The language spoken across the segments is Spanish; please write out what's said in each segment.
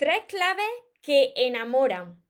Tres claves que enamoran.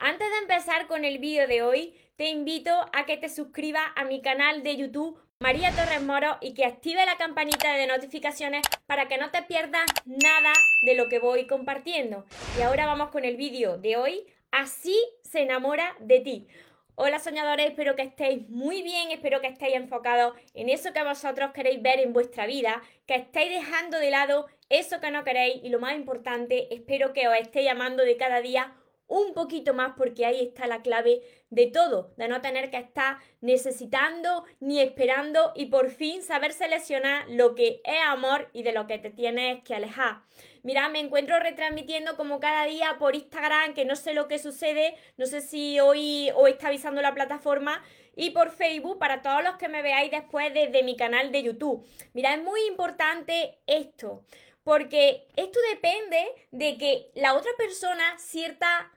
Antes de empezar con el vídeo de hoy, te invito a que te suscribas a mi canal de YouTube María Torres Moro y que active la campanita de notificaciones para que no te pierdas nada de lo que voy compartiendo. Y ahora vamos con el vídeo de hoy. Así se enamora de ti. Hola soñadores, espero que estéis muy bien, espero que estéis enfocados en eso que vosotros queréis ver en vuestra vida, que estéis dejando de lado eso que no queréis y lo más importante, espero que os esté llamando de cada día un poquito más porque ahí está la clave de todo, de no tener que estar necesitando ni esperando y por fin saber seleccionar lo que es amor y de lo que te tienes que alejar. Mira, me encuentro retransmitiendo como cada día por Instagram, que no sé lo que sucede, no sé si hoy, hoy está avisando la plataforma, y por Facebook para todos los que me veáis después desde mi canal de YouTube. Mira, es muy importante esto, porque esto depende de que la otra persona cierta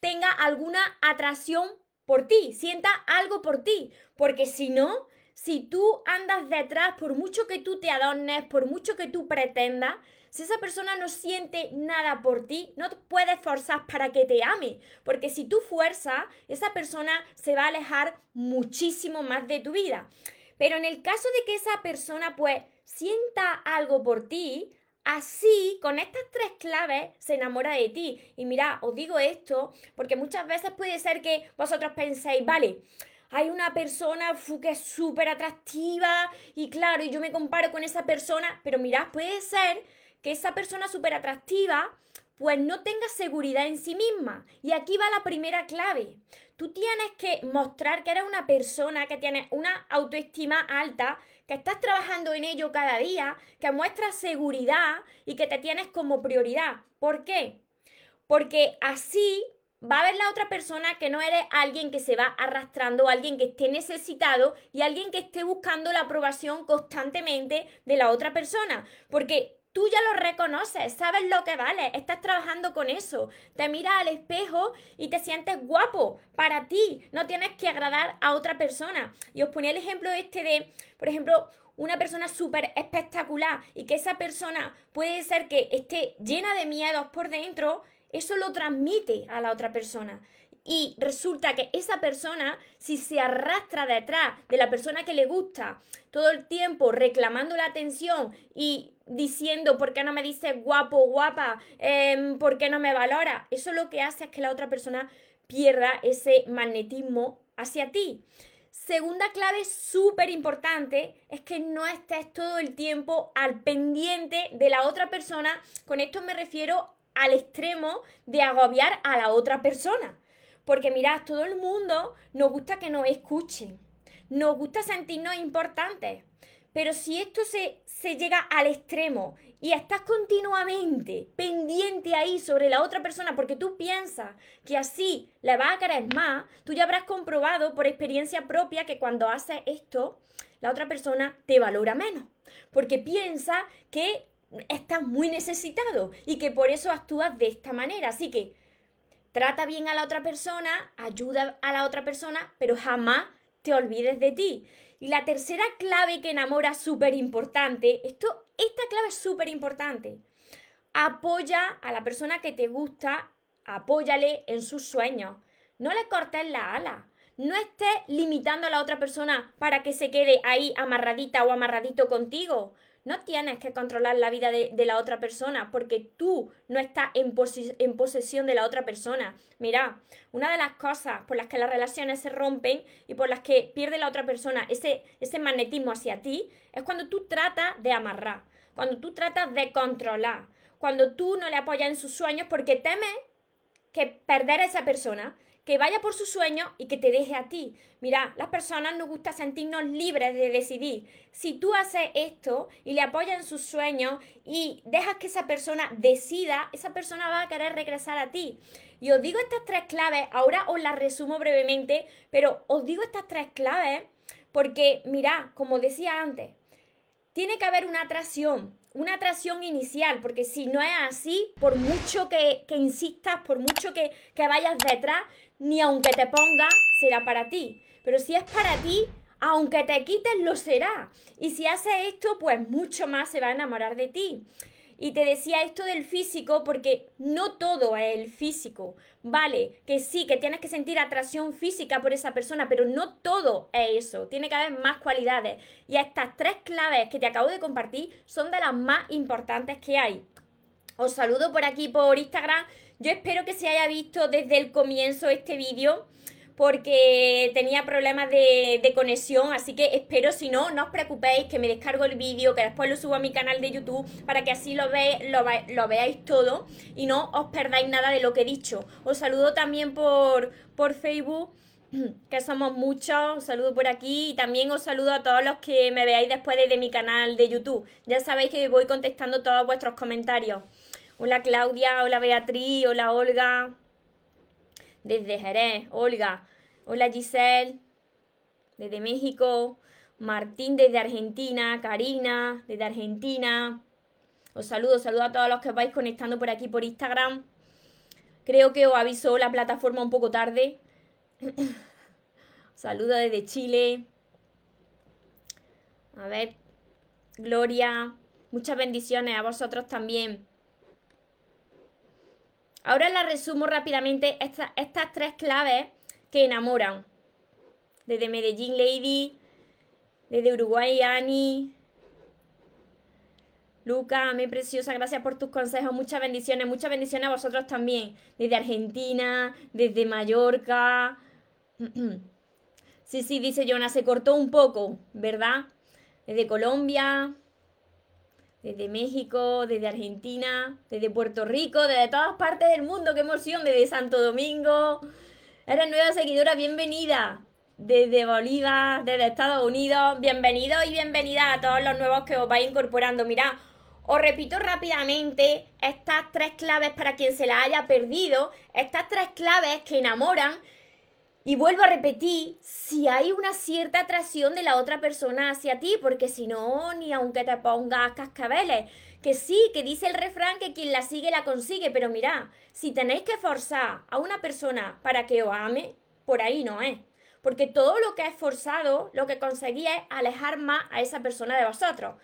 tenga alguna atracción por ti, sienta algo por ti, porque si no, si tú andas detrás, por mucho que tú te adornes, por mucho que tú pretendas, si esa persona no siente nada por ti, no te puedes forzar para que te ame, porque si tú fuerzas, esa persona se va a alejar muchísimo más de tu vida. Pero en el caso de que esa persona pues sienta algo por ti, Así, con estas tres claves, se enamora de ti. Y mira, os digo esto porque muchas veces puede ser que vosotros penséis, vale, hay una persona que es súper atractiva y claro, y yo me comparo con esa persona, pero mirad, puede ser que esa persona súper atractiva pues no tenga seguridad en sí misma. Y aquí va la primera clave. Tú tienes que mostrar que eres una persona que tiene una autoestima alta, que estás trabajando en ello cada día, que muestras seguridad y que te tienes como prioridad. ¿Por qué? Porque así va a ver la otra persona que no eres alguien que se va arrastrando, alguien que esté necesitado y alguien que esté buscando la aprobación constantemente de la otra persona. Porque Tú ya lo reconoces, sabes lo que vale, estás trabajando con eso. Te miras al espejo y te sientes guapo para ti. No tienes que agradar a otra persona. Y os ponía el ejemplo este de, por ejemplo, una persona súper espectacular y que esa persona puede ser que esté llena de miedos por dentro, eso lo transmite a la otra persona y resulta que esa persona, si se arrastra detrás de la persona que le gusta todo el tiempo reclamando la atención y diciendo por qué no me dice guapo, guapa, em, por qué no me valora, eso lo que hace es que la otra persona pierda ese magnetismo hacia ti. Segunda clave súper importante es que no estés todo el tiempo al pendiente de la otra persona. Con esto me refiero al extremo de agobiar a la otra persona. Porque mirad, todo el mundo nos gusta que nos escuchen, nos gusta sentirnos importantes. Pero si esto se, se, llega al extremo y estás continuamente pendiente ahí sobre la otra persona porque tú piensas que así le vas a querer más, tú ya habrás comprobado por experiencia propia que cuando haces esto, la otra persona te valora menos. Porque piensa que estás muy necesitado y que por eso actúas de esta manera. Así que trata bien a la otra persona, ayuda a la otra persona, pero jamás te olvides de ti. Y la tercera clave que enamora súper importante, esta clave es súper importante. Apoya a la persona que te gusta, apóyale en sus sueños. No le cortes la ala. No estés limitando a la otra persona para que se quede ahí amarradita o amarradito contigo. No tienes que controlar la vida de, la otra persona porque tú no estás en, posesión de la otra persona. Mira, una de las cosas por las que las relaciones se rompen y por las que pierde la otra persona ese, ese magnetismo hacia ti es cuando tú tratas de amarrar, cuando tú tratas de controlar, cuando tú no le apoyas en sus sueños porque temes que perder a esa persona que vaya por su sueño y que te deje a ti. Mira, las personas nos gusta sentirnos libres de decidir. Si tú haces esto y le apoyas en sus sueños y dejas que esa persona decida, esa persona va a querer regresar a ti. Y os digo estas tres claves, ahora os las resumo brevemente, pero os digo estas tres claves porque, mira, como decía antes, tiene que haber una atracción, una atracción inicial, porque si no es así, por mucho que, insistas, por mucho que, que vayas detrás, ni aunque te ponga, será para ti. Pero si es para ti, aunque te quites, lo será. Y si haces esto, pues mucho más se va a enamorar de ti. Y te decía esto del físico porque no todo es el físico. Vale, que sí, que tienes que sentir atracción física por esa persona, pero no todo es eso. Tiene que haber más cualidades. Y estas tres claves que te acabo de compartir son de las más importantes que hay. Os saludo por aquí por Instagram. Yo espero que se haya visto desde el comienzo este vídeo porque tenía problemas de, conexión, así que espero, si no, no os preocupéis, que me descargo el vídeo, que después lo subo a mi canal de YouTube, para que así lo, lo, veáis todo y no os perdáis nada de lo que he dicho. Os saludo también por, por Facebook que somos muchos, os saludo por aquí y también os saludo a todos los que me veáis después de mi canal de YouTube. Ya sabéis que voy contestando todos vuestros comentarios. Hola Claudia, hola Beatriz, hola Olga, desde Jerez, Olga, hola Giselle, desde México, Martín desde Argentina, Karina desde Argentina. Os saludo, saludo a todos los que vais conectando por aquí por Instagram. Creo que os avisó la plataforma un poco tarde. saludo desde Chile. A ver, Gloria, muchas bendiciones a vosotros también. Ahora la resumo rápidamente estas tres claves que enamoran. Desde Medellín Lady, desde Uruguay Ani. Luca, mi preciosa, gracias por tus consejos, muchas bendiciones, muchas bendiciones a vosotros también. Desde Argentina, desde Mallorca. Sí, sí, dice Jonah, se cortó un poco, ¿verdad? Desde Colombia, desde México, desde Argentina, desde Puerto Rico, desde todas partes del mundo, qué emoción, desde Santo Domingo. Eres nueva seguidora, bienvenida. Desde Bolívar, desde Estados Unidos, bienvenidos y bienvenida a todos los nuevos que os vais incorporando. Mirad, os repito rápidamente estas tres claves para quien se las haya perdido, estas tres claves que enamoran y vuelvo a repetir, si hay una cierta atracción de la otra persona hacia ti, porque si no, ni aunque te pongas cascabeles, que sí, que dice el refrán que quien la sigue la consigue, pero mira, si tenéis que forzar a una persona para que os ame, por ahí no es. Porque todo lo que es forzado, lo que conseguís es alejar más a esa persona de vosotros.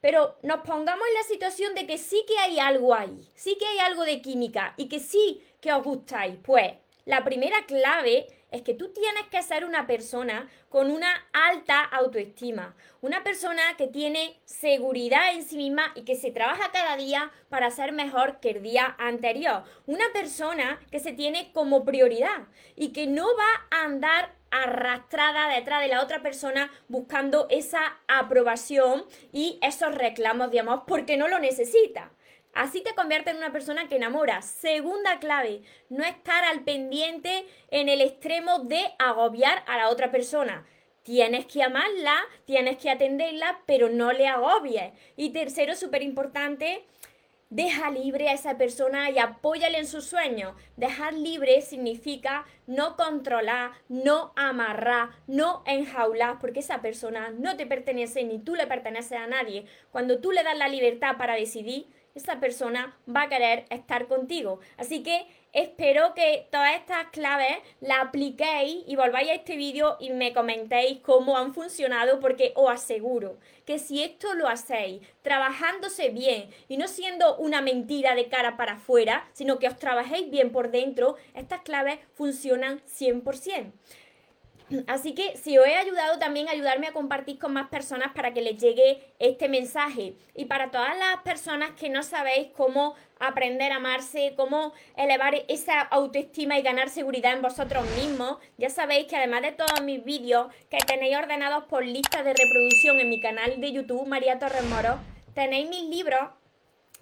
Pero nos pongamos en la situación de que sí que hay algo ahí, sí que hay algo de química y que sí que os gustáis. Pues la primera clave es que tú tienes que ser una persona con una alta autoestima, una persona que tiene seguridad en sí misma y que se trabaja cada día para ser mejor que el día anterior, una persona que se tiene como prioridad y que no va a andar arrastrada detrás de la otra persona buscando esa aprobación y esos reclamos de amor porque no lo necesita. Así te convierte en una persona que enamora. Segunda clave, no estar al pendiente en el extremo de agobiar a la otra persona. Tienes que amarla, tienes que atenderla, pero no le agobies. Y tercero, súper importante, deja libre a esa persona y apóyale en sus sueños. Dejar libre significa no controlar, no amarrar, no enjaular, porque esa persona no te pertenece ni tú le perteneces a nadie. Cuando tú le das la libertad para decidir, esa persona va a querer estar contigo. Así que espero que todas estas claves las apliquéis y volváis a este vídeo y me comentéis cómo han funcionado porque os aseguro que si esto lo hacéis trabajándose bien y no siendo una mentira de cara para afuera, sino que os trabajéis bien por dentro, estas claves funcionan 100%. Así que si os he ayudado también ayudarme a compartir con más personas para que les llegue este mensaje. Y para todas las personas que no sabéis cómo aprender a amarse, cómo elevar esa autoestima y ganar seguridad en vosotros mismos, ya sabéis que además de todos mis vídeos que tenéis ordenados por listas de reproducción en mi canal de YouTube, María Torres Moro, tenéis mis libros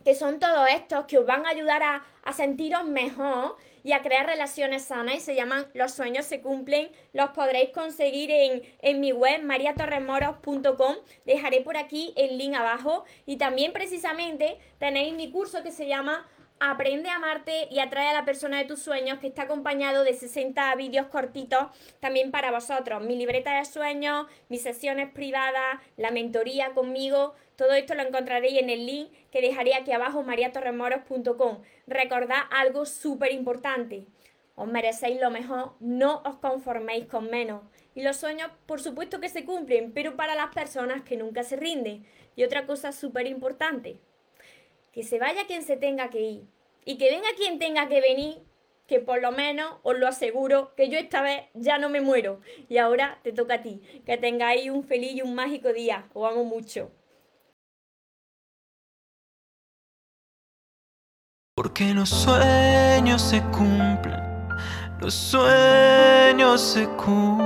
que son todos estos que os van a ayudar a, a sentiros mejor y a crear relaciones sanas y se llaman Los sueños se cumplen. Los podréis conseguir en, en mi web mariatorremoros.com. Dejaré por aquí el link abajo y también precisamente tenéis mi curso que se llama Aprende a amarte y atrae a la persona de tus sueños, que está acompañado de 60 vídeos cortitos también para vosotros. Mi libreta de sueños, mis sesiones privadas, la mentoría conmigo, todo esto lo encontraréis en el link que dejaré aquí abajo, mariatorremoros.com. Recordad algo súper importante. Os merecéis lo mejor, no os conforméis con menos. Y los sueños, por supuesto que se cumplen, pero para las personas que nunca se rinden. Y otra cosa súper importante, que se vaya quien se tenga que ir y que venga quien tenga que venir, que por lo menos os lo aseguro que yo esta vez ya no me muero. Y ahora te toca a ti, que tengáis un feliz y un mágico día. Os amo mucho. Porque los sueños se cumplen, los sueños se cumplen.